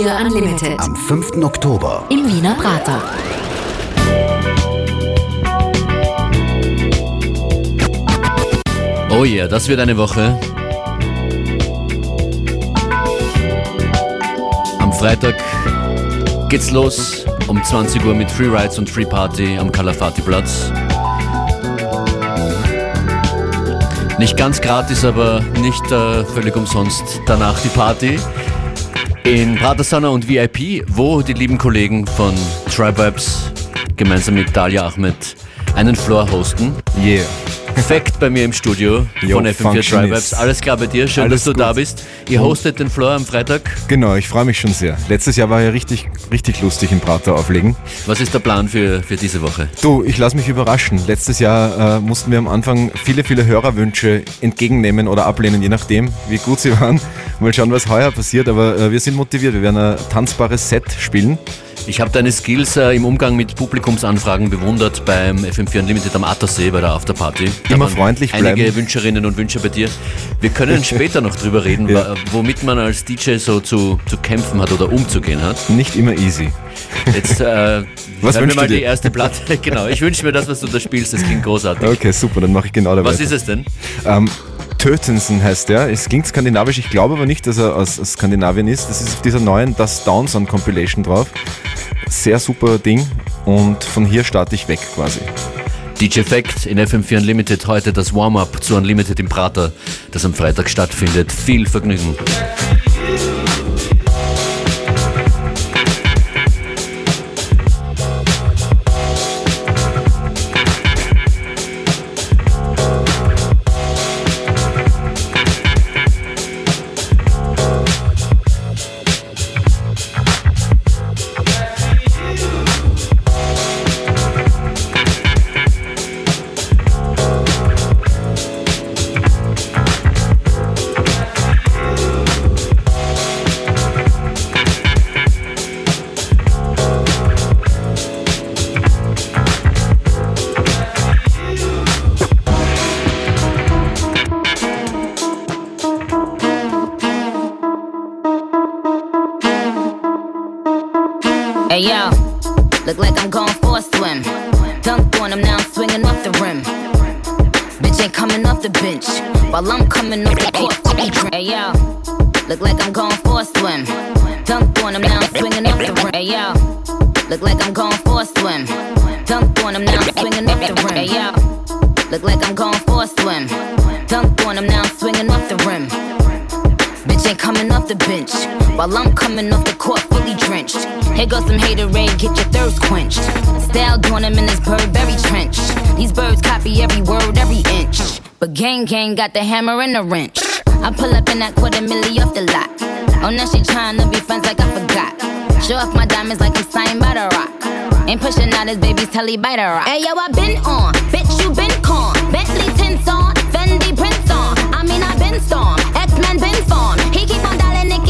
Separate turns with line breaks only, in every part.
FM4 Unlimited.
Am 5. Oktober.
Im Wiener Prater.
Oh yeah, das wird eine Woche. Am Freitag geht's los um 20 Uhr mit Free Rides und Free Party am Kalafati Platz. Nicht ganz gratis, aber nicht äh, völlig umsonst danach die Party. In Pratersana und VIP, wo die lieben Kollegen von Tribes gemeinsam mit Dalia Ahmed einen Floor hosten.
Yeah.
Perfekt bei mir im Studio
Jo,
von FM4
Functionist.
Tribes. Alles klar bei dir, schön,
Alles
dass du
gut.
da bist. Ihr hostet den Floor am Freitag.
Genau, ich freue mich schon sehr. Letztes Jahr war ja richtig, richtig lustig im Prater auflegen.
Was ist der Plan für, für diese Woche?
Du, ich lasse mich überraschen. Letztes Jahr äh, mussten wir am Anfang viele, viele Hörerwünsche entgegennehmen oder ablehnen, je nachdem, wie gut sie waren. Mal schauen, was heuer passiert, aber äh, wir sind motiviert. Wir werden ein tanzbares Set spielen.
Ich habe deine Skills äh, im Umgang mit Publikumsanfragen bewundert beim FM4 Unlimited am Attersee bei der Afterparty. Da
Immer freundlich
Einige
bleiben.
Wünscherinnen und Wünscher bei dir. Wir können später noch drüber reden,
Ja.
womit man als DJ so zu, zu kämpfen hat oder umzugehen hat.
Nicht immer easy.
Jetzt äh,
Was
hören wir
wünschst
mal die erste Platte. genau, ich wünsche mir das, was du da spielst. Das klingt großartig.
Okay, super, dann mache ich genau dabei.
Was ist es denn?
Ähm, Tötensen heißt der. Es klingt skandinavisch, ich glaube aber nicht, dass er aus Skandinavien ist. Das ist auf dieser neuen Das Downson Compilation drauf. Sehr super Ding und von hier starte ich weg quasi.
DJ Fact in FM4 Unlimited heute das Warm-up zu Unlimited im Prater, das am Freitag stattfindet. Viel Vergnügen.
Gang gang got the hammer and the wrench. I pull up in that quarter milli off the lot. Oh, now she tryna be friends like I forgot. Show off my diamonds like I'm signed by the rock. Ain't pushing out his baby's telly by the rock. Hey yo, I been on, bitch you been con. Bentley tints on, Fendi prints on. I mean I been storm, X-Men been form. He keep on dialing Nicky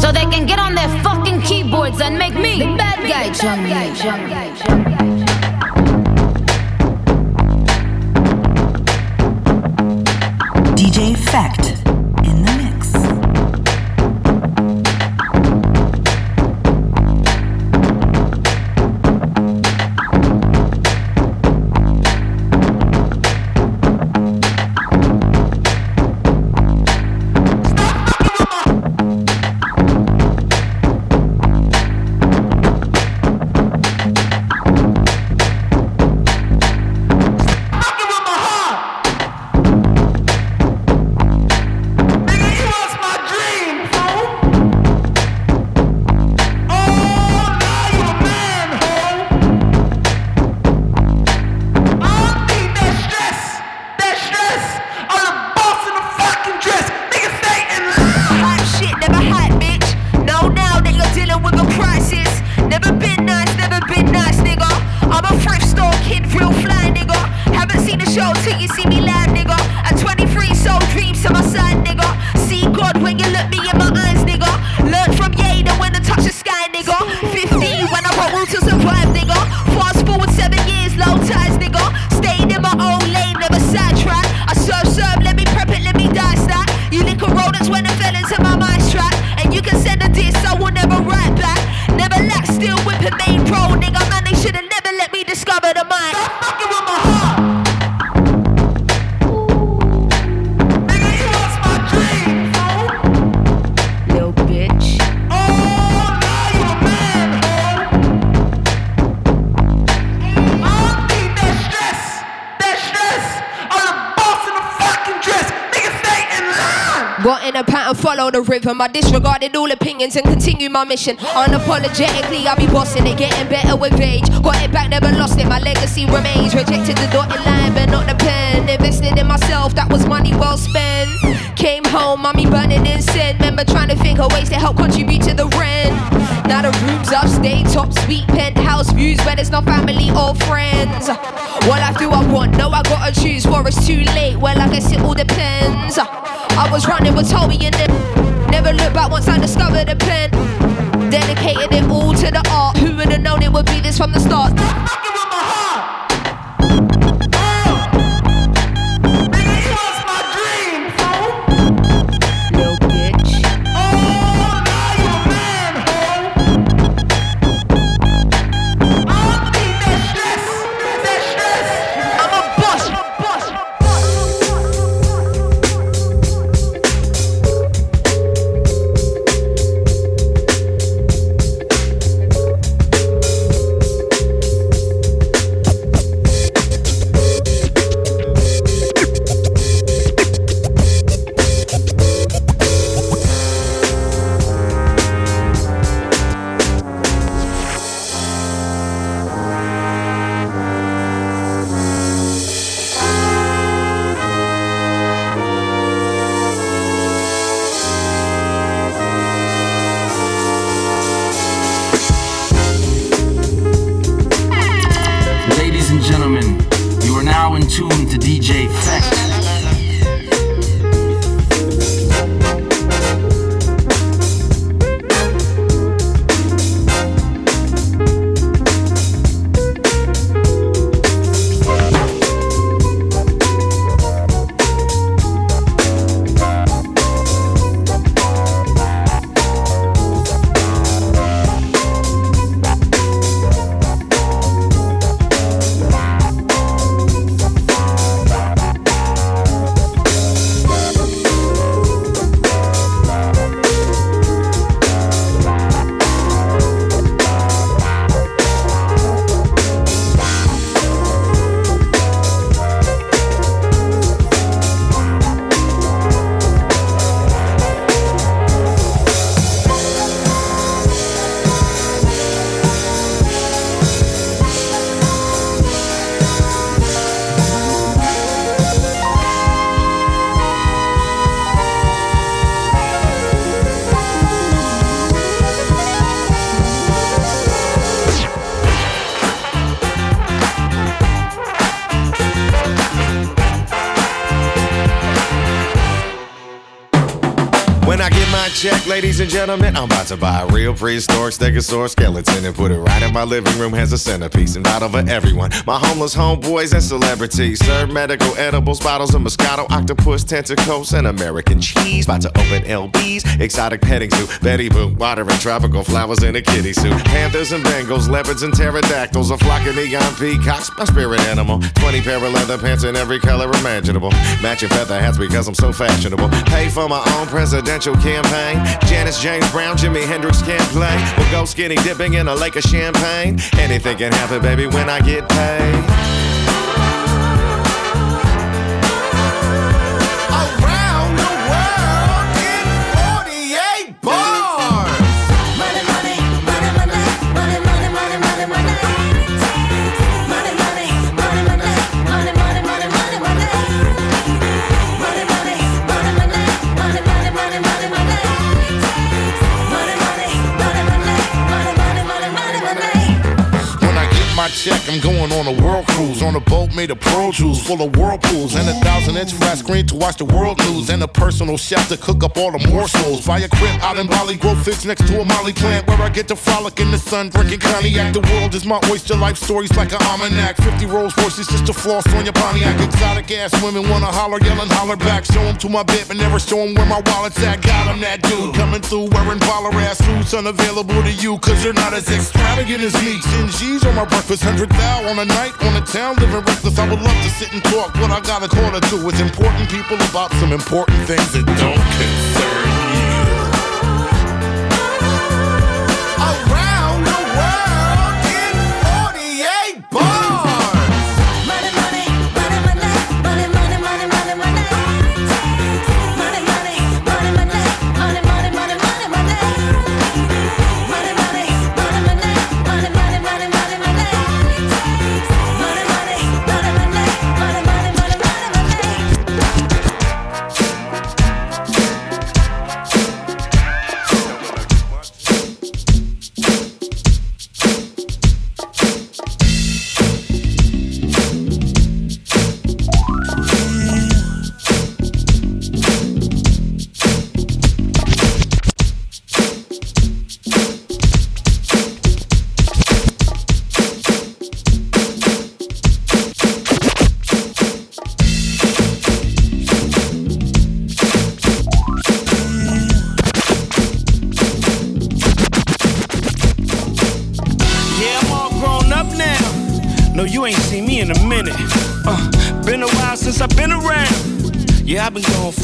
So they can get on their fucking keyboards and make me the bad guy,
DJ
Phekt my mission. Unapologetically, I'll be bossing it, getting better with age. Got it back, never lost it. My legacy remains. Rejected the dotted line, but not the pen. Invested in myself, that was money well spent. Came home, mommy burning incense. Remember trying to think of ways to help contribute to the rent. Now the rooms upstate, top suite, penthouse views, where there's no family or friends. What life do I want? No, I gotta choose, for it's too late. Well, I guess it all depends. I was running with Toby and them. Never looked back once I discovered the pen. Dedicated it all to the art. Who would have known it would be this from the start?
Ladies and gentlemen,
I'm about to buy a real prehistoric stegosaurus skeleton and put it right in my living room as a centerpiece and battle for everyone. My homeless homeboys and celebrities serve medical edibles, bottles of Moscato, octopus, tentacles, and American cheese. About to open LBs, exotic petting zoo, Betty Boop, water and tropical flowers in a kitty suit. Panthers and Bengals, leopards and pterodactyls, a flock of neon peacocks, my spirit animal. 20 pair of leather pants in every color imaginable. Matching feather hats because I'm so fashionable. Pay for my own presidential campaign. James Brown, Jimi Hendrix can't play. We'll go skinny dipping in a lake of champagne. Anything can happen, baby, when I get paid.
Check, I'm going on a world cruise. On a boat made of jewels, full of whirlpools. And a thousand inch flat screen to watch the world news. And a personal chef to cook up all the morsels. Buy a crib out in Bali, grow figs next to a molly plant. Where I get to frolic in the sun, drinking cognac. The world is my oyster, life stories like an almanac. 50 Rolls Royces just to floss on your Pontiac. Exotic ass women wanna holler, yelling, holler back. Show them to my bed, but never show them where my wallet's at. God, I'm that dude coming through wearing baller ass suits unavailable to you, cause you're not as extravagant as me. 10 G's on my breakfast, 100 thou on a night, on a town, living reckless. I would love to sit and talk, but I got a call to with important people about some important things that don't concern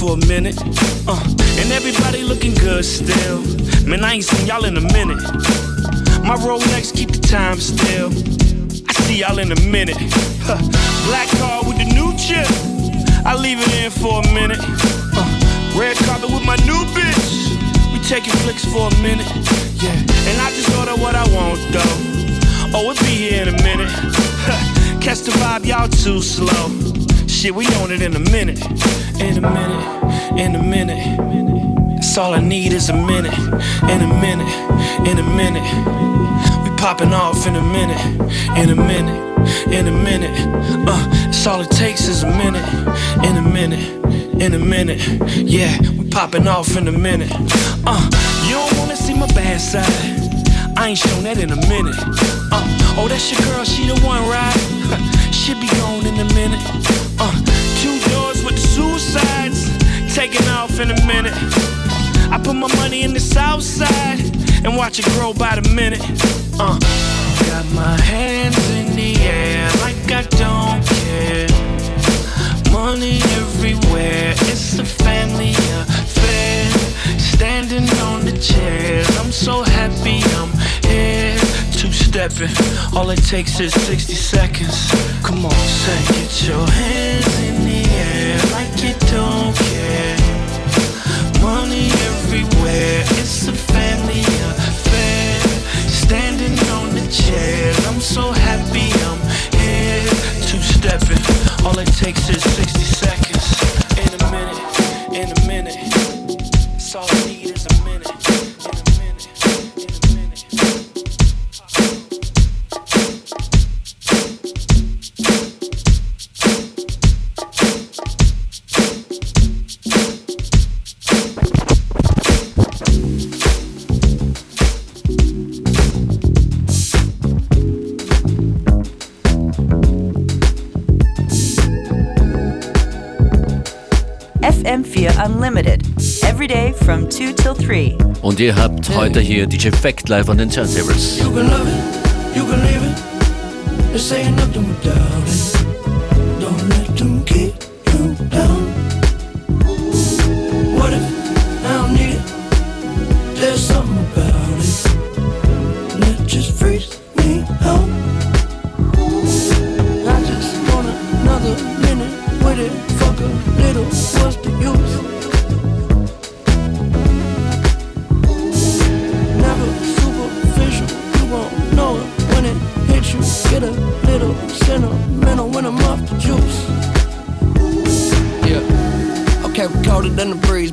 for a minute. Uh, and everybody looking good still. Man, I ain't seen y'all in a minute. My Rolex keep the time still. I see y'all in a minute. Huh. Black car with the new chip. I leave it in for a minute. Uh, red carpet with my new bitch. We taking flicks for a minute. Yeah. And I just order what I want though. Oh, it be here in a minute. Huh. Catch the vibe, y'all too slow. Shit, we on it in a minute. In a minute. In a minute. That's all I need is a minute. In a minute. In a minute. We popping off in a minute. In a minute. In a minute. Uh, that's all it takes is a minute. In a minute. In a minute. Yeah, we popping off in a minute. Uh, you don't wanna see my bad side. I ain't shown that in a minute. Uh, oh, that's your girl, she the one, right? she be gone in a minute. Uh, two doors with suicides, taking off in a minute. I put my money in the south side and watch it grow by the minute. Uh, got my hands in the air like I don't care. Money everywhere, it's a family affair. Standing on the chairs, I'm so happy I'm here stepping. All it takes is 60 seconds. Come on, say, get your hands in the air like you don't care. Money everywhere, it's a family affair. Standing on the chairs, I'm so happy I'm here. Two stepping, all it takes is 60 seconds. In a minute,
2 till 3.
Und ihr habt heute hier DJ Fact live an den Turntables.
You can love it, you can leave it. There's ain't nothing without it.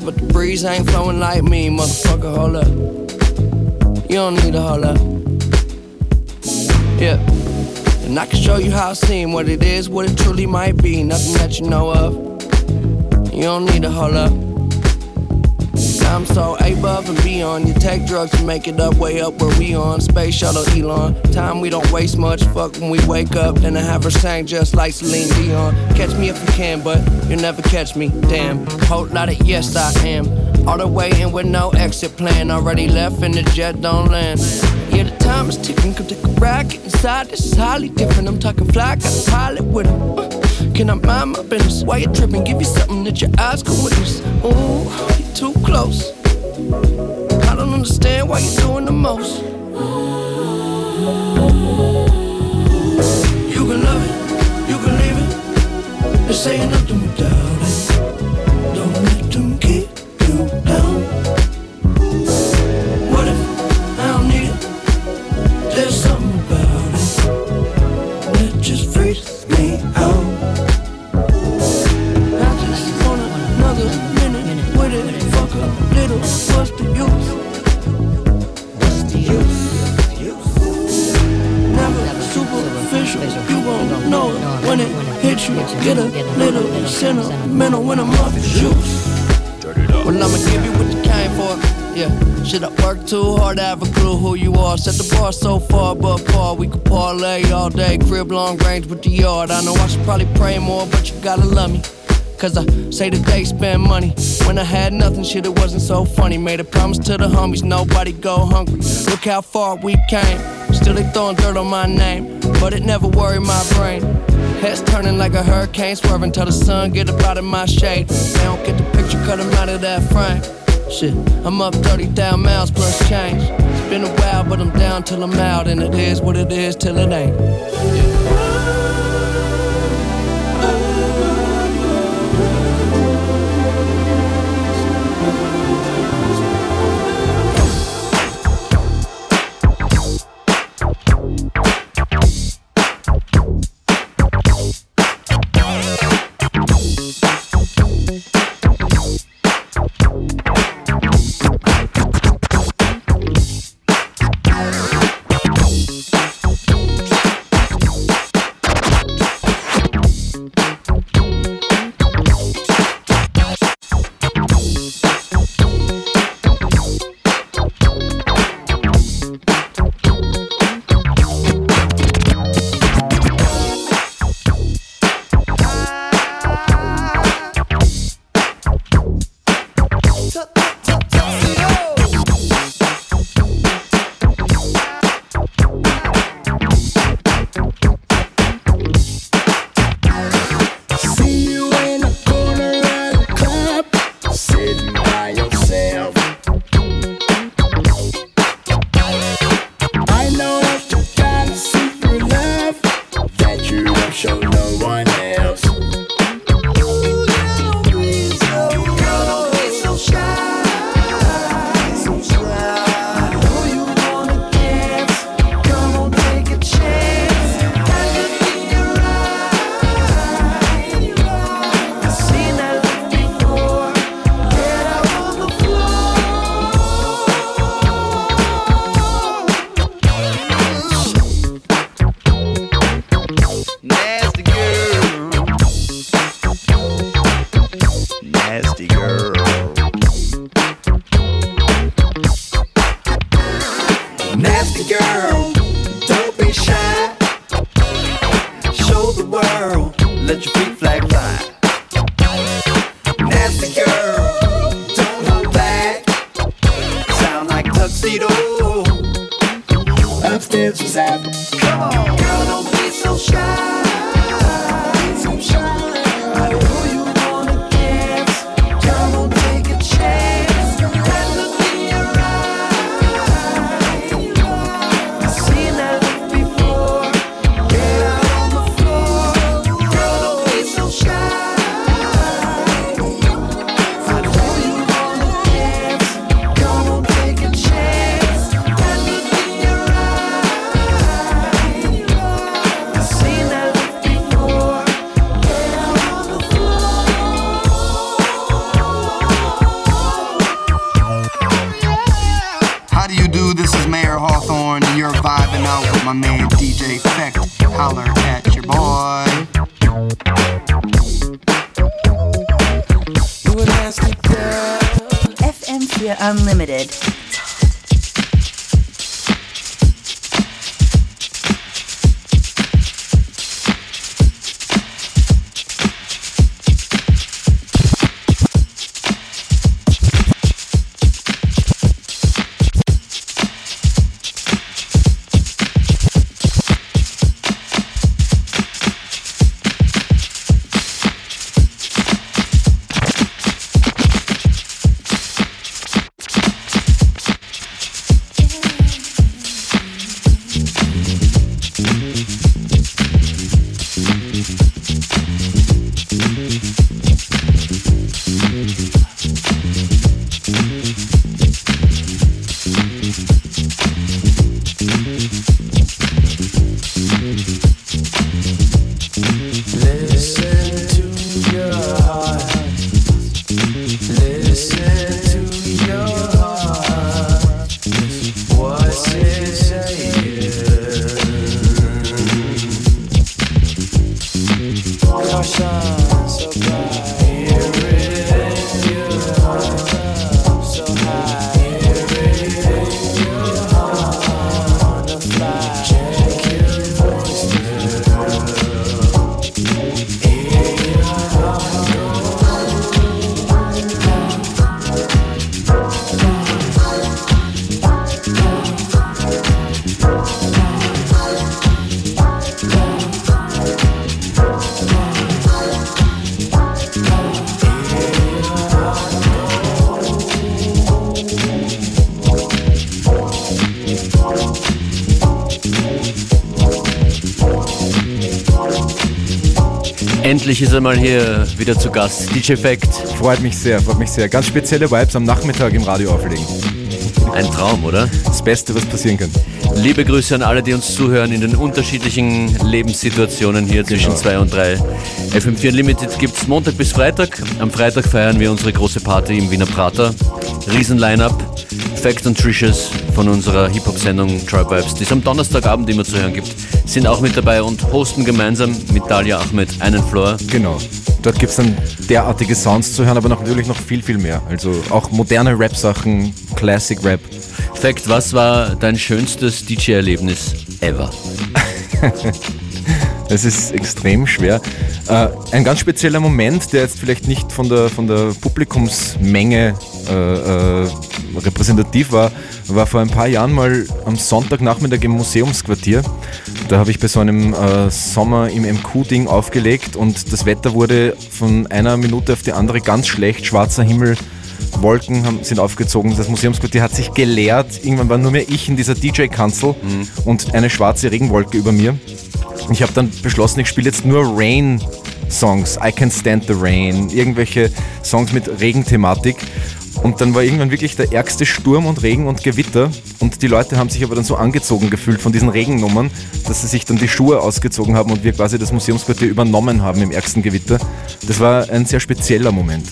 But the breeze ain't flowing like me, motherfucker. Hold up. You don't need hold up. Yeah. And I can show you how it seems, what it is, what it truly might be. Nothing that you know of. You don't need hold up. I'm so above and beyond. You take drugs to make it up, way up where we on. Space shuttle Elon. Time we don't waste much. Fuck when we wake up. Then I have her sang just like Celine Dion. Catch me if you can, but you'll never catch me. Damn. Whole lot of yes, I am. All the way in with no exit plan. Already left and the jet don't land. Yeah, the time is ticking. Come take a get inside. This is highly different. I'm talking fly, got a pilot with him. Uh, Can I mind my business? Why you tripping? Give you something that your eyes can witness. Ooh you're too close. I don't understand why you're doing the most. You can love it, you can leave it. This ain't nothing Get a little sentimental when I'm off your shoes. Well, I'ma give you what you came for. Yeah, shit, I work too hard to have a clue who you are. Set the bar so far above par, we could parlay all day. Crib long range with the yard. I know I should probably pray more, but you gotta love me. Cause I say that they spend money. When I had nothing, shit, it wasn't so funny. Made a promise to the homies, nobody go hungry. Look how far we came. Still, they throwing dirt on my name. But it never worried my brain. Heads turning like a hurricane, swerving till the sun get up out of my shade. They don't get the picture, cut them out of that frame. Shit, I'm up 30,000 miles plus change. It's been a while, but I'm down till I'm out. And it is what it is till it ain't.
Endlich ist er mal hier wieder zu Gast. DJ Fact.
Freut mich sehr, freut mich sehr. Ganz spezielle Vibes am Nachmittag im Radio auflegen.
Ein Traum, oder?
Das Beste, was passieren kann.
Liebe Grüße an alle, die uns zuhören in den unterschiedlichen Lebenssituationen hier zwischen
Genau.
2 und 3. FM4 Unlimited gibt es Montag bis Freitag. Am Freitag feiern wir unsere große Party im Wiener Prater. Riesen-Line-Up. Fact und Tricious von unserer Hip-Hop-Sendung Tribe Vibes, die es am Donnerstagabend immer zu hören gibt, sind auch mit dabei und hosten gemeinsam mit Dalia Ahmed einen Floor.
Genau. Dort gibt es dann derartige Sounds zu hören, aber natürlich noch viel, viel mehr. Also auch moderne Rap-Sachen, Classic Rap.
Fact, was war dein schönstes DJ-Erlebnis ever?
Es ist extrem schwer. Äh, ein ganz spezieller Moment, der jetzt vielleicht nicht von der, von der Publikumsmenge äh, äh, repräsentativ war, war vor ein paar Jahren mal am Sonntagnachmittag im Museumsquartier. Da habe ich bei so einem äh, Sommer im MQ-Ding aufgelegt und das Wetter wurde von einer Minute auf die andere ganz schlecht, schwarzer Himmel. Wolken haben, sind aufgezogen, das Museumsquartier hat sich geleert. Irgendwann war nur mehr ich in dieser DJ-Kanzel und eine schwarze Regenwolke über mir. Ich habe dann beschlossen, ich spiele jetzt nur Rain-Songs. I Can Stand the Rain, irgendwelche Songs mit Regenthematik. Und dann war irgendwann wirklich der ärgste Sturm und Regen und Gewitter. Und die Leute haben sich aber dann so angezogen gefühlt von diesen Regennummern, dass sie sich dann die Schuhe ausgezogen haben und wir quasi das Museumsquartier übernommen haben im ärgsten Gewitter. Das war ein sehr spezieller Moment.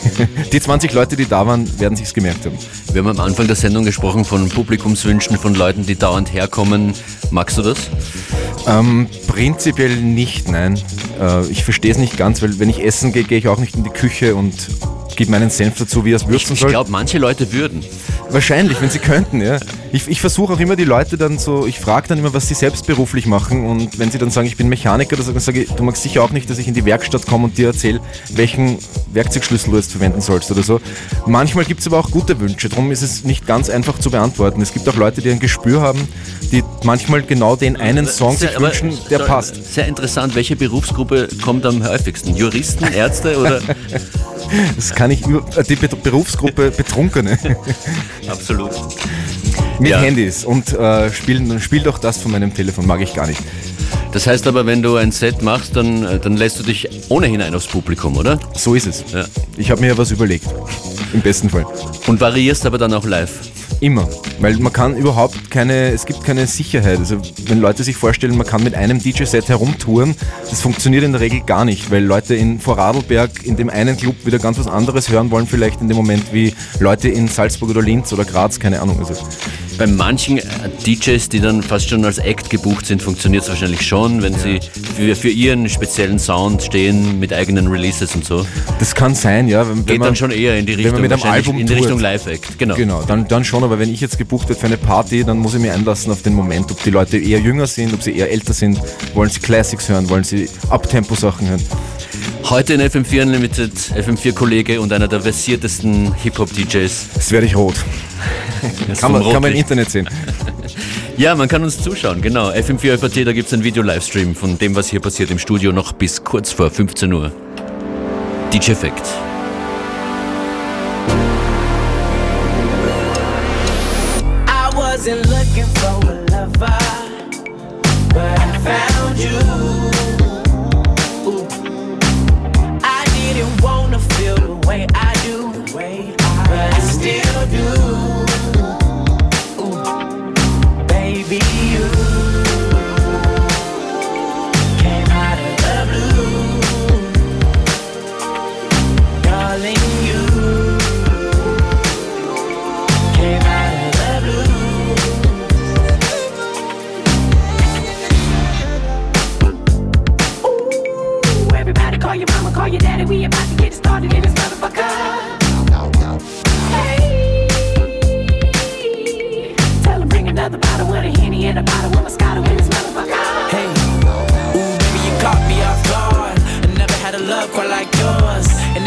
Die 20 Leute, die da waren, werden sich's gemerkt haben.
Wir haben am Anfang der Sendung gesprochen von Publikumswünschen, von Leuten, die dauernd herkommen. Magst du das?
Ähm, prinzipiell nicht, nein. Äh, ich verstehe es nicht ganz, weil wenn ich essen gehe, gehe ich auch nicht in die Küche und gebe meinen Senf dazu, wie er es würzen
Ich
soll.
glaube, manche Leute würden.
Wahrscheinlich, wenn sie könnten, ja. Ich, ich versuche auch immer die Leute dann so, ich frage dann immer, was sie selbst beruflich machen und wenn sie dann sagen, ich bin Mechaniker, dann sage ich, du magst sicher auch nicht, dass ich in die Werkstatt komme und dir erzähle, welchen Werkzeugschlüssel du jetzt verwenden sollst oder so. Manchmal gibt es aber auch gute Wünsche, darum ist es nicht ganz einfach zu beantworten. Es gibt auch Leute, die ein Gespür haben, die manchmal genau den einen Song sich
Sehr- aber-
wünschen, der
so-
passt.
Sehr interessant. Welche Berufsgruppe kommt am häufigsten? Juristen, Ärzte oder?
Das kann ich über äh, die Be Berufsgruppe Betrunkene
Absolut.
mit
Ja.
Handys und äh, spielen, spiel doch das von meinem Telefon, mag ich gar nicht.
Das heißt aber, wenn du ein Set machst, dann, äh, dann lässt du dich ohnehin ein aufs Publikum, oder?
So ist es.
Ja.
Ich habe mir ja was überlegt. Im besten Fall.
Und variierst aber dann auch live.
Immer. Weil man kann überhaupt keine, es gibt keine Sicherheit. Also wenn Leute sich vorstellen, man kann mit einem DJ-Set herumtouren, das funktioniert in der Regel gar nicht, weil Leute in Vorarlberg in dem einen Club wieder ganz was anderes hören wollen, vielleicht in dem Moment wie Leute in Salzburg oder Linz oder Graz, keine Ahnung. Also
Bei manchen äh, DJs, die dann fast schon als Act gebucht sind, funktioniert es wahrscheinlich schon, wenn sie für, für ihren speziellen Sound stehen mit eigenen Releases und so.
Das kann sein, ja. Wenn, wenn
Geht
man,
dann schon eher in die
wenn
Richtung,
man mit einem Album
in die. Richtung Live-Act. Genau.
Genau, dann, dann schon, aber wenn ich jetzt gebucht werde für eine Party, dann muss ich mich einlassen auf den Moment, ob die Leute eher jünger sind, ob sie eher älter sind, wollen sie Classics hören, wollen sie Uptempo-Sachen hören.
Heute in FM4 Unlimited, FM4-Kollege und einer der versiertesten Hip-Hop-DJs.
Das werde ich rot. Kann man, kann man im Internet sehen.
Ja, man kann uns zuschauen, genau. FM4 FAT, da gibt es einen Video-Livestream von dem, was hier passiert im Studio, noch bis kurz vor 15 Uhr. DJ Effect.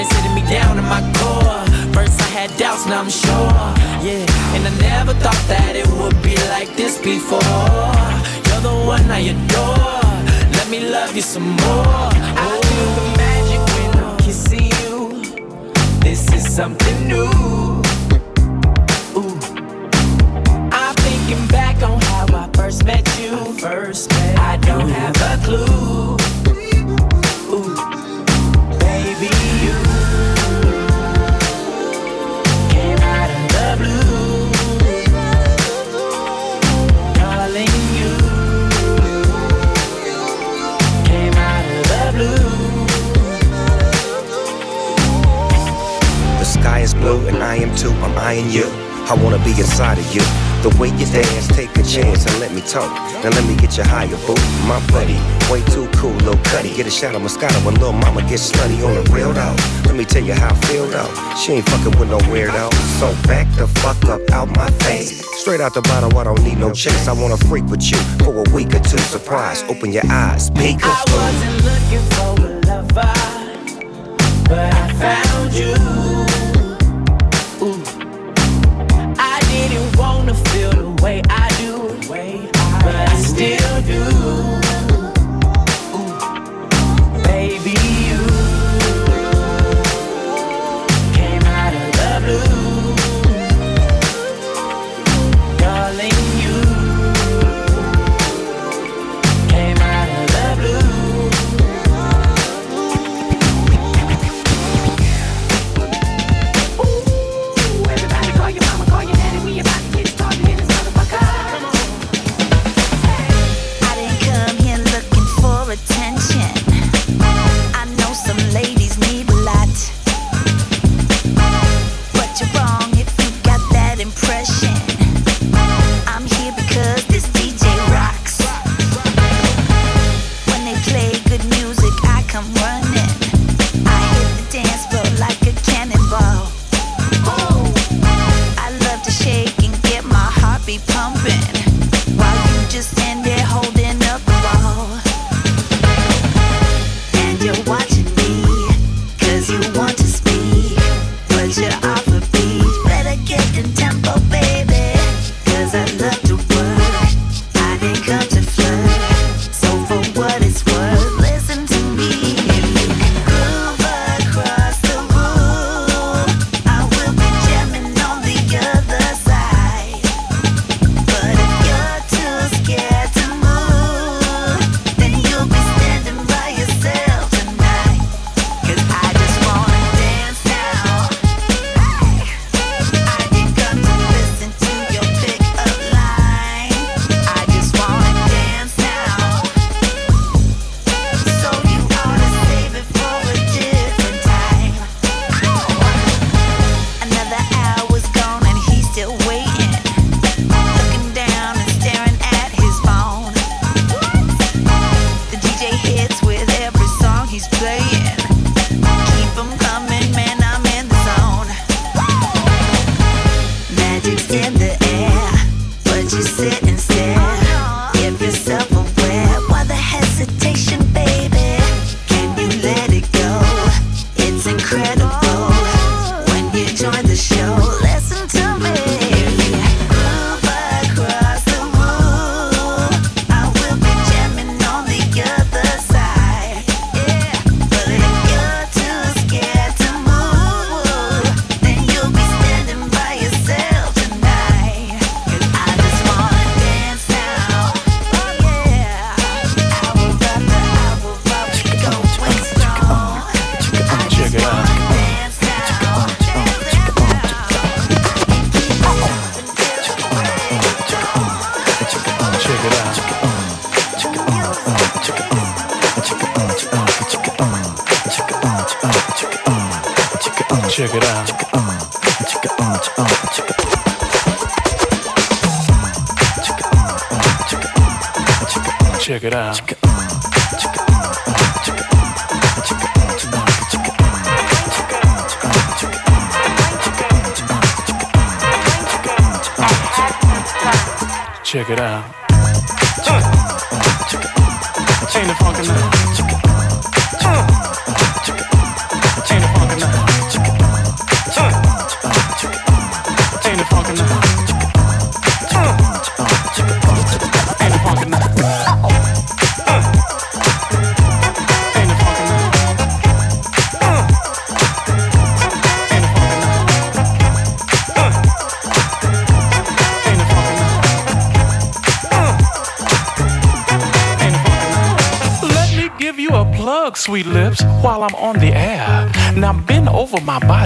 It's hitting me down in my core. First I had doubts, now I'm sure. Yeah, and I never thought that it would be like this before. You're the one I adore. Let me love you some more.
I feel the magic when I'm kissing you. This is something new. I'm thinking back on how I first met you. First met I don't have a clue. Blue
and I am too. I'm eyeing you. I wanna be inside of you. The way you dance, take a chance and let me talk. Now let me get you higher, boo. My buddy, way too cool, Lil Cuddy. Get a shot of Moscato when little Mama gets slutty on the real though. Let me tell you how I feel though. She ain't fucking with no weirdo. So back the fuck up out my face. Straight out the bottle, I don't need no chase. I wanna freak with you for a week or two. Surprise, open your eyes, peek.
I wasn't looking for a lover, but I found you. But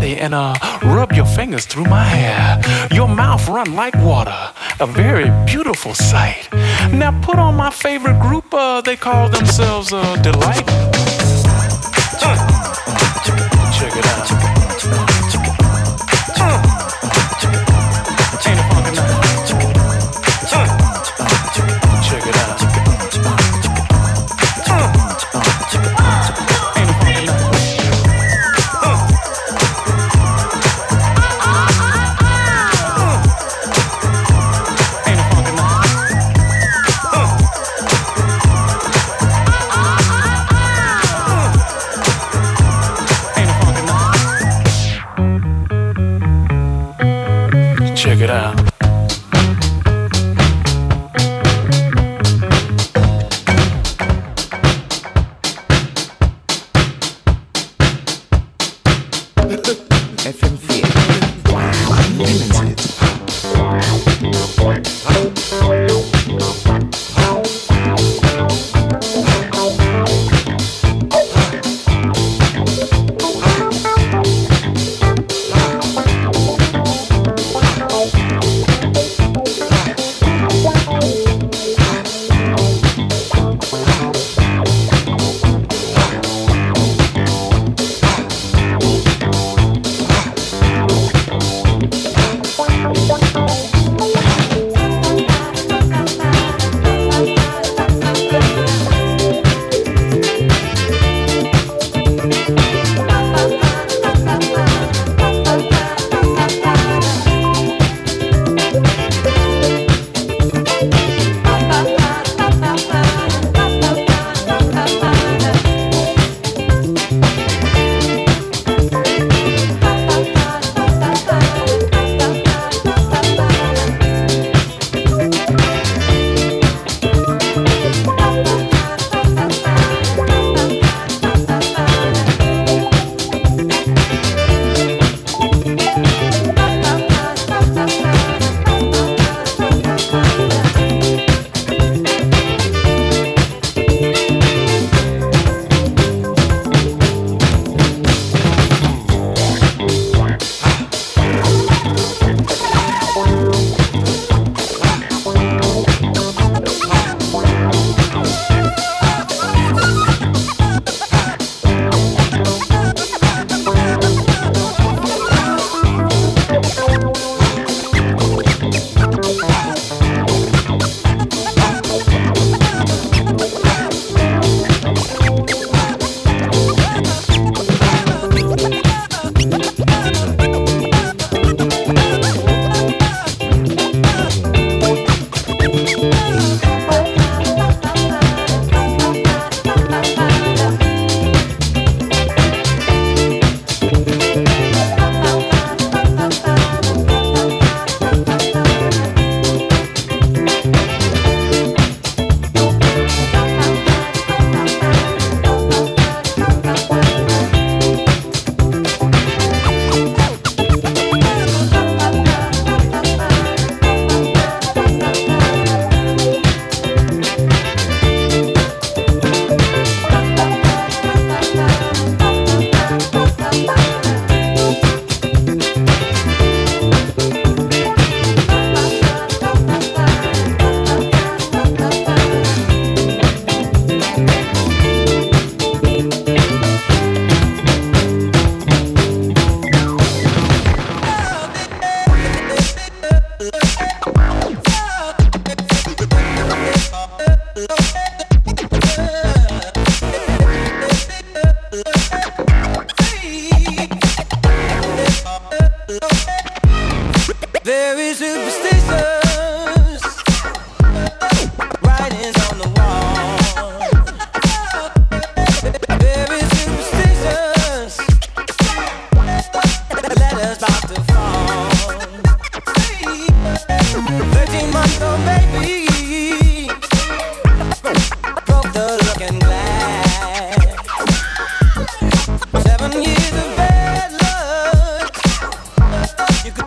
body and uh rub your fingers through my hair. Your mouth run like water, a very beautiful sight. Now put on my favorite group, uh, they call themselves uh, Delight.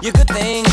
you good thing.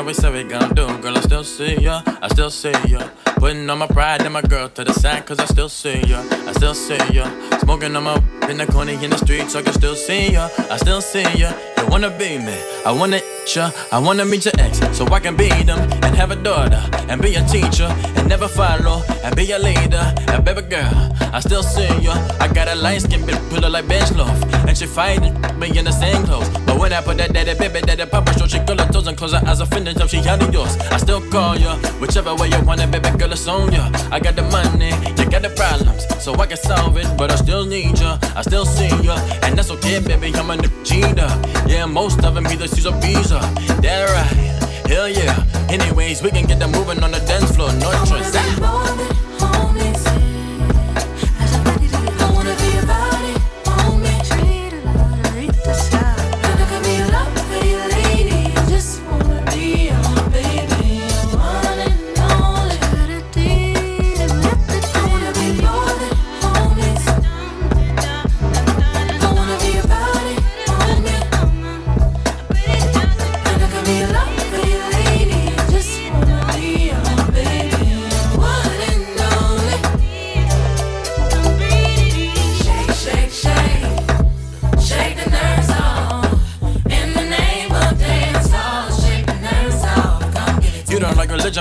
That we said we gon' do, girl, I still see ya, I still see ya. Putting all my pride and my girl to the side, cause I still see ya, I still see ya. Smoking on my in the corner in the streets, so I can still see ya, I still see ya. You wanna be me, I wanna eat ya, I wanna meet your ex, so I can beat them and have a daughter and be a teacher and never follow and be a leader. And baby girl, I still see ya. I got a light skin, bitch, pull her like bench loaf, and she fighting me in the same clothes. But when I put that daddy baby, daddy papa show, she girl her toes and close her eyes, offended till she out of yours. I still call ya, whichever way you want it, baby girl, it's on ya. I got the money, you got the problems, so I can solve it, but I still need ya. I still see ya, and that's okay, baby. I'm a cheater. Yeah, most of them either C's or B's. That right, hell yeah. Anyways, we can get them moving on the dance floor, no choice.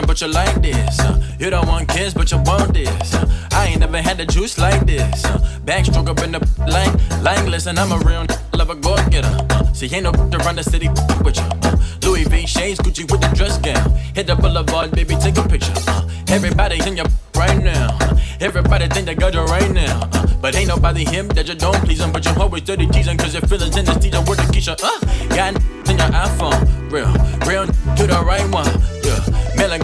But you like this. Uh, you don't want kids, but you want this. Uh, I ain't never had the juice like this. Uh, backstroke up in the line, line listen, I'm a real love go getter. Uh, see, ain't no to run the city with you. Uh, Louis V shades, Gucci with the dress gown. Hit the boulevard, baby, take a picture. Uh, everybody in your right now. Uh, everybody think they got you right now. Uh, but ain't nobody him that you don't please him. But you always dirty teasing, cause your feelings in this teacher word to Keisha. Uh, got in your iPhone. Real, real, do the right one.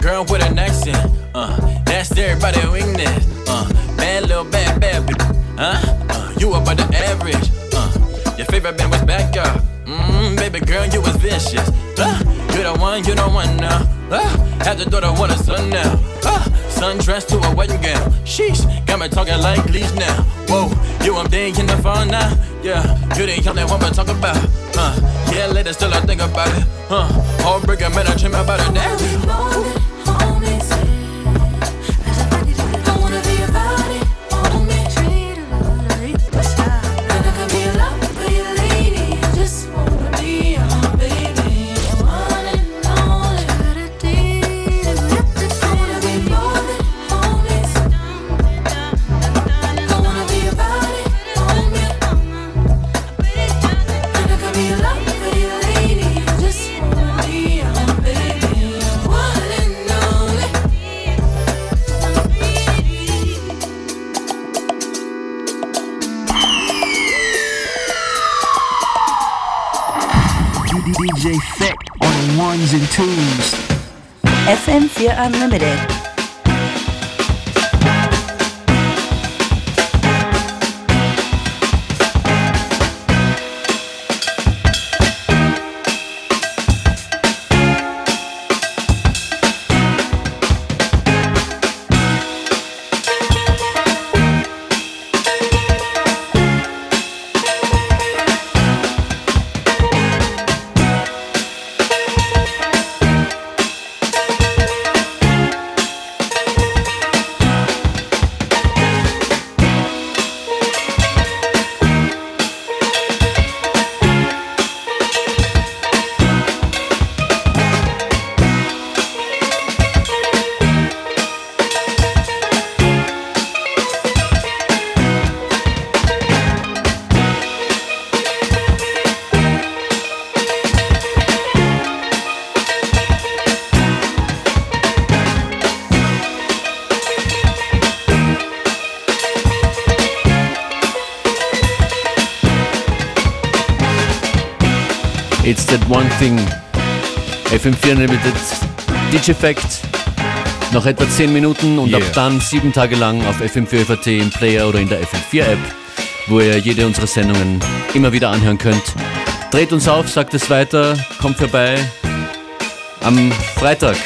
Girl with an accent. Uh, that's everybody weakness. Uh, bad little bad bad bitch. Huh? Uh, you above the average. Uh, your favorite band was back up. Mmm, baby girl, you was vicious. Uh, you the one, you the one now. Uh, had the daughter want a son now. Uh, sundress to a wedding gown. Sheesh, got me talking like leaves now. Whoa, you I'm there in the phone now. Yeah, you the that want to talk about. Uh, yeah, later still I think about it. Uh, heartbreaker, man, I dream about it now.
And twos.
FM4 Unlimited.
Thing. FM4 Unlimited DJ Fact. Noch etwa 10 Minuten und
Yeah.
ab dann sieben Tage lang auf FM4 FAT im Player oder in der FM4 App, wo ihr jede unserer Sendungen immer wieder anhören könnt. Dreht uns auf, sagt es weiter, kommt vorbei. Am Freitag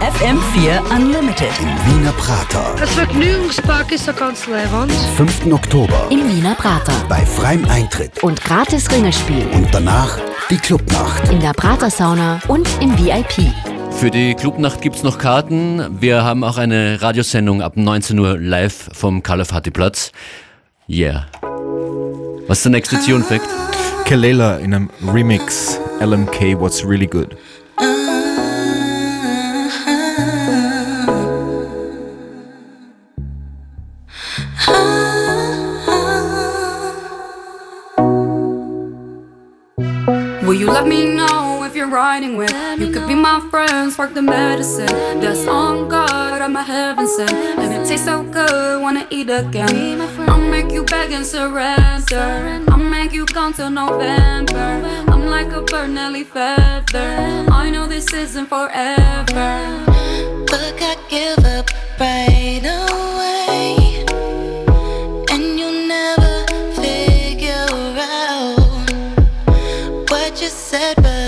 FM4 Unlimited.
Im Wiener Prater.
Das Vergnügungspark ist ja ganz leibend.
5. Oktober.
Im Wiener Prater.
Bei freiem Eintritt.
Und gratis Ringelspiel.
Und danach die Clubnacht.
In der Prater Sauna und im VIP.
Für die Clubnacht gibt es noch Karten. Wir haben auch eine Radiosendung ab 19 Uhr live vom Kalafati-Platz. Yeah. Was ist der nächste Tune-Fact?
Kelela in einem Remix. LMK, What's Really Good.
You're with? You could be my friend, work the medicine. That's on God, I'm a heaven sent. And it tastes so good, wanna eat again. I'll make you beg and surrender. I'll make you come till November. I'm like a bird, nearly feather. I know this isn't forever.
But I give up right away. And you'll never figure out what you said, but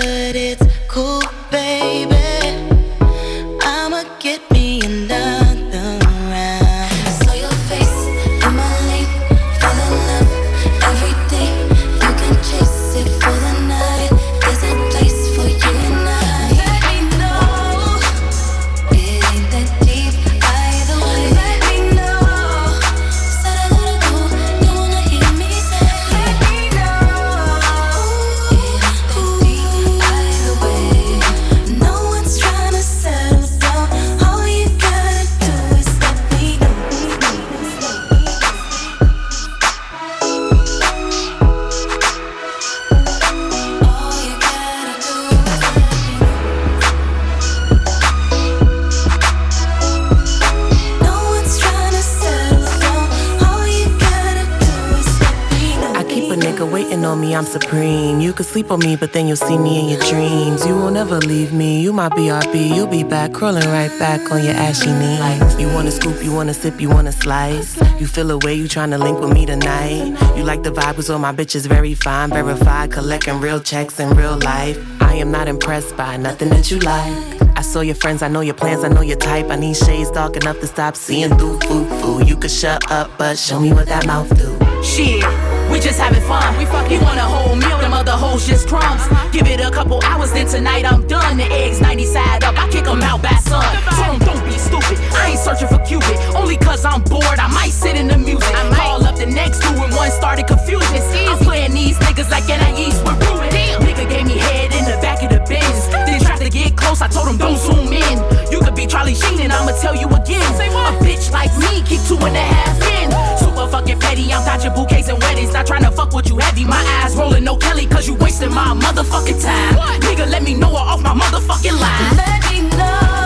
waiting on me, I'm supreme. You could sleep on me, but then you'll see me in your dreams. You will never leave me, you my BRB. You'll be back, crawling right back on your ashy knees. You wanna scoop, you wanna sip, you wanna slice. You feel a way, you tryna link with me tonight. You like the vibe, so my bitch is very fine, verified, collecting real checks in real life. I am not impressed by nothing that you like. I saw your friends, I know your plans, I know your type. I need shades dark enough to stop seeing through. Foo, foo. You could shut up, but show me what that mouth do.
Shit, we just having fun. We fuck you want a whole meal, them other hoes just crumbs. Give it a couple hours, then tonight I'm done. The eggs 90 side up, I kick them out by sun. Tell 'em don't be stupid. I ain't searching for Cupid, only cause I'm bored. I might sit in the music. I call up the next two and one started confusion. I'm playing these niggas like NIEs with Ruben. Nigga gave me head in the back of the Benz. To get close, I told him don't zoom in. You could be Charlie Sheen and I'ma tell you again. A bitch like me keep two and a half in. Super fucking petty, I'm dodging bouquets and weddings. Not trying to fuck with you heavy. My eyes rolling, no Kelly, cause you wasting my motherfucking time. Nigga, let me know her off my motherfucking line.
Let me know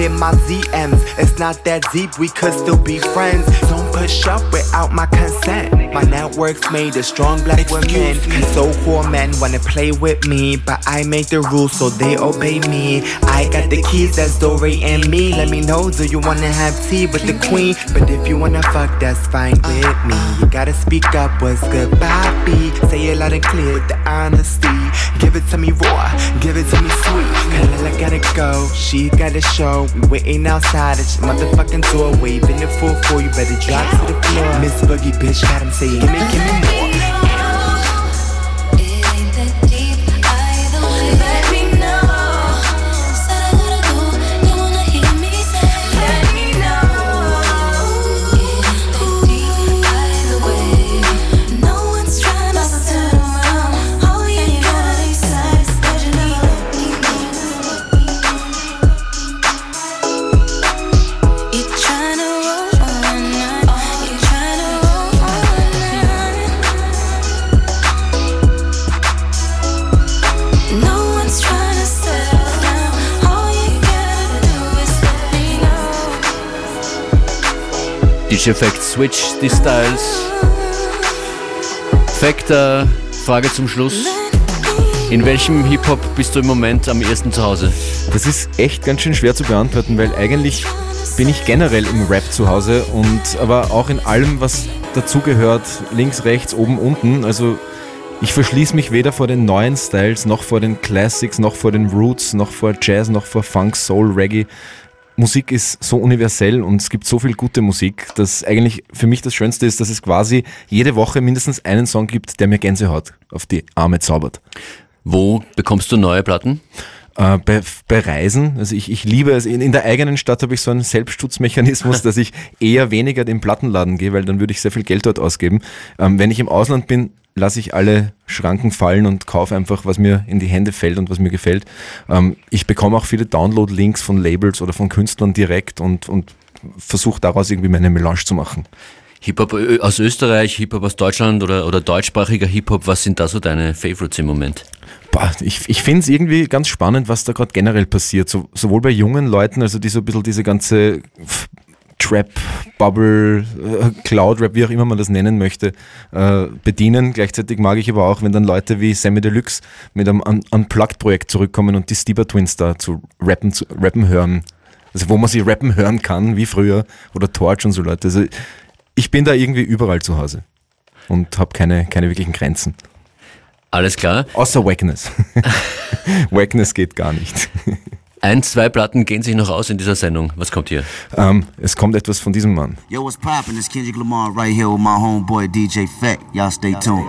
in my ZMs. It's not that deep, we could still be friends. Push up without my consent. My network's made of strong black women. And so poor men wanna play with me. But I make the rules so they obey me. I got the keys, that's Dory and me. Let me know, do you wanna have tea with the queen? But if you wanna fuck, that's fine with me. You gotta speak up, what's good, Bobby? Say it loud and clear with the honesty. Give it to me raw, give it to me sweet. I gotta go, she gotta show. We waiting outside your motherfucking door, waving it full for you. Better drop to the floor. Miss Boogie, bitch, got him saying, give me,
Fact Switch die Styles. Fact, äh, Frage zum Schluss. In welchem Hip-Hop bist du im Moment am ehesten zu Hause?
Das ist echt ganz schön schwer zu beantworten, weil eigentlich bin ich generell im Rap zu Hause und aber auch in allem, was dazugehört, links, rechts, oben, unten. Also ich verschließe mich weder vor den neuen Styles, noch vor den Classics, noch vor den Roots, noch vor Jazz, noch vor Funk, Soul, Reggae. Musik ist so universell und es gibt so viel gute Musik, dass eigentlich für mich das Schönste ist, dass es quasi jede Woche mindestens einen Song gibt, der mir Gänsehaut auf die Arme zaubert.
Wo bekommst du neue Platten?
Äh, bei, bei Reisen, also ich, ich liebe es, in, in der eigenen Stadt habe ich so einen Selbstschutzmechanismus, dass ich eher weniger den Plattenladen gehe, weil dann würde ich sehr viel Geld dort ausgeben. Ähm, wenn ich im Ausland bin, lasse ich alle Schranken fallen und kaufe einfach, was mir in die Hände fällt und was mir gefällt. Ähm, ich bekomme auch viele Download-Links von Labels oder von Künstlern direkt und, und versuche daraus irgendwie meine Melange zu machen.
Hip-Hop äh, aus Österreich, Hip-Hop aus Deutschland oder, oder deutschsprachiger Hip-Hop, was sind da so deine Favorites im Moment?
Boah, ich ich finde es irgendwie ganz spannend, was da gerade generell passiert. So, sowohl bei jungen Leuten, also die so ein bisschen diese ganze Trap, Bubble, äh, Cloud-Rap, wie auch immer man das nennen möchte, äh, bedienen. Gleichzeitig mag ich aber auch, wenn dann Leute wie Sammy Deluxe mit einem Un Unplugged-Projekt zurückkommen und die Stieber Twins da zu rappen, zu rappen hören. Also wo man sie rappen hören kann, wie früher, oder Torch und so Leute. Also ich bin da irgendwie überall zu Hause und habe keine, keine wirklichen Grenzen.
Alles klar.
Außer Wackness. Wackness geht gar nicht.
Ein, zwei Platten gehen sich noch aus in dieser Sendung. Was kommt hier?
Ähm, es kommt etwas von diesem Mann.
Yo, what's poppin'? It's Kendrick Lamar right here with my homeboy DJ Fett. Y'all stay tuned.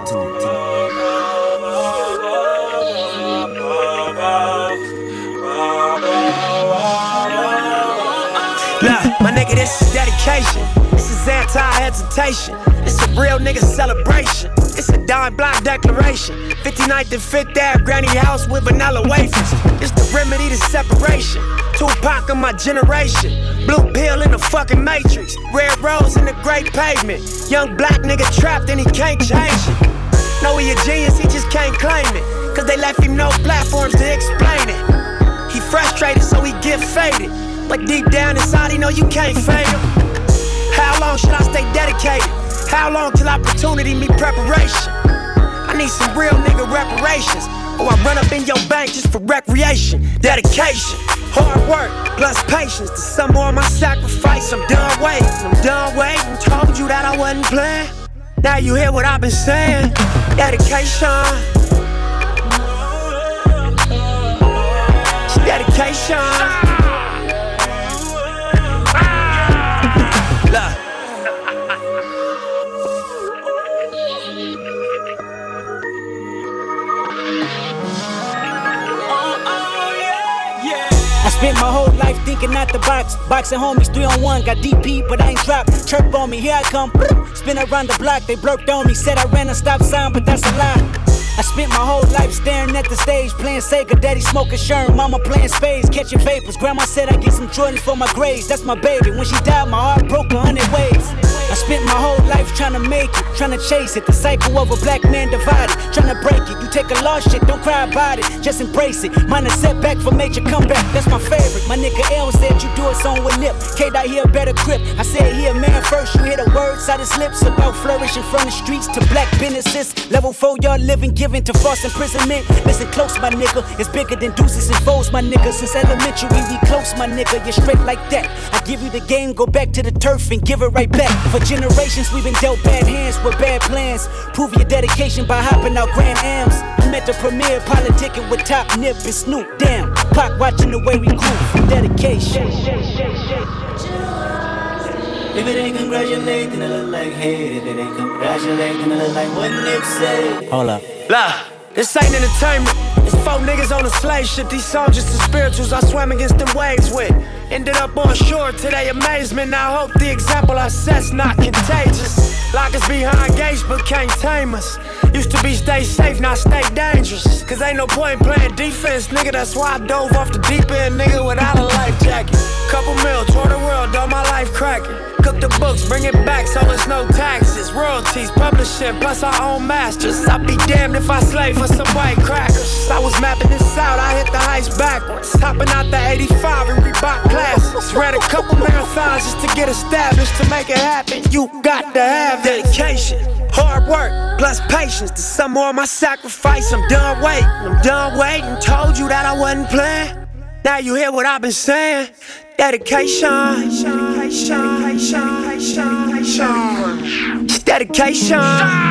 Look, my nigga, this is dedication. Is anti-hesitation. It's a real nigga celebration. It's a dime block declaration. 59th and 5th Ave, granny house with vanilla wafers. It's the remedy to separation. Tupac of my generation. Blue pill in the fucking matrix. Red rose in the great pavement. Young black nigga trapped and he can't change it. Know he a genius, he just can't claim it. Cause they left him no platforms to explain it. He frustrated, so he get faded. But deep down inside, he know you can't him. How long should I stay dedicated? How long till opportunity meet preparation? I need some real nigga reparations. Or I run up in your bank just for recreation. Dedication, hard work, plus patience. To some more of my sacrifice, I'm done waiting. I'm done waiting. Told you that I wasn't playing. Now you hear what I've been saying. Dedication. Dedication.
Spent my whole life thinking out the box. Boxing homies, three on one, got DP, but I ain't dropped. Chirp on me, here I come. Spin around the block, they blurred on me. Said I ran a stop sign, but that's a lie. I spent my whole life staring at the stage, playing Sega, daddy smoking Sherm, mama playing spades, catching vapors. Grandma said I get some Jordans for my grades, that's my baby. When she died, my heart broke a hundred ways. Spent my whole life trying to make it, trying to chase it. The cycle of a black man divided, trying to break it. You take a lost shit, don't cry about it, just embrace it. Mine setback for major comeback, that's my favorite. My nigga L said you do it song with nip. K dot here better grip. I said here man first, you hear the words out his lips about flourishing from the streets to black businesses. Level four, y'all living, giving to false imprisonment. Listen close, my nigga. It's bigger than deuces and foes, my nigga. Since elementary, we close, my nigga. You're straight like that. I give you the game, go back to the turf and give it right back. For generations, we've been dealt bad hands with bad plans. Prove your dedication by hopping out Grand Ams. I'm at the premiere, politicking with Top Nip and Snoop. Damn, Pac watching the way we groove from dedication.
If it ain't congratulate, then it look like hate. If it ain't congratulate, then it look like what Nip say.
Hold up.
Look, this ain't entertainment. It's four niggas on a slave ship. These just the spirituals I swam against them waves with. Ended up on shore to their amazement. I hope the example I set's not contagious. Lock us behind gates, but can't tame us. Used to be stay safe, now stay dangerous. Cause ain't no point playing defense, nigga. That's why I dove off the deep end, nigga, without a life jacket. Couple mil, tour the world, all my life cracking. Cook the books, bring it back so it's no taxes. Royalties, publishing, plus our own masters. I'd be damned if I slave for some white crackers. I was mapping this out, I hit the heights backwards. Hopping out the 85 and Reebok Classics. Ran a couple marathons just to get established. To make it happen, you got to have dedication. Hard work, plus patience. To more of my sacrifice, I'm done waiting. I'm done waiting. Told you that I wasn't playing. Now you hear what I've been saying. Dedication. 会社会社会社会社来たる会社。